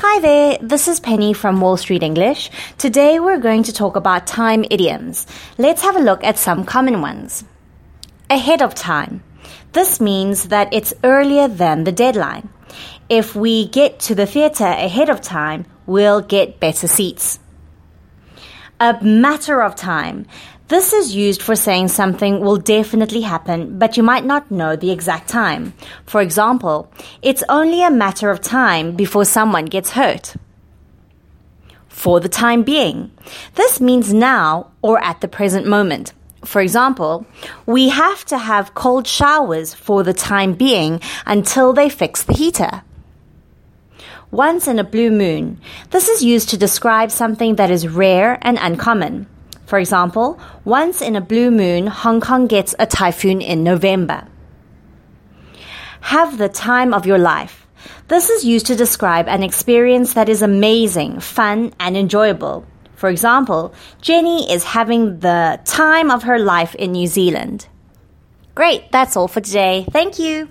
Hi there, this is Penny from Wall Street English. Today we're going to talk about time idioms. Let's have a look at some common ones. Ahead of time. This means that it's earlier than the deadline. If we get to the theatre ahead of time, we'll get better seats. A matter of time. This is used for saying something will definitely happen, but you might not know the exact time. For example, it's only a matter of time before someone gets hurt. For the time being. This means now or at the present moment. For example, we have to have cold showers for the time being until they fix the heater. Once in a blue moon. This is used to describe something that is rare and uncommon. For example, once in a blue moon, Hong Kong gets a typhoon in November. Have the time of your life. This is used to describe an experience that is amazing, fun, and enjoyable. For example, Jenny is having the time of her life in New Zealand. Great, that's all for today. Thank you.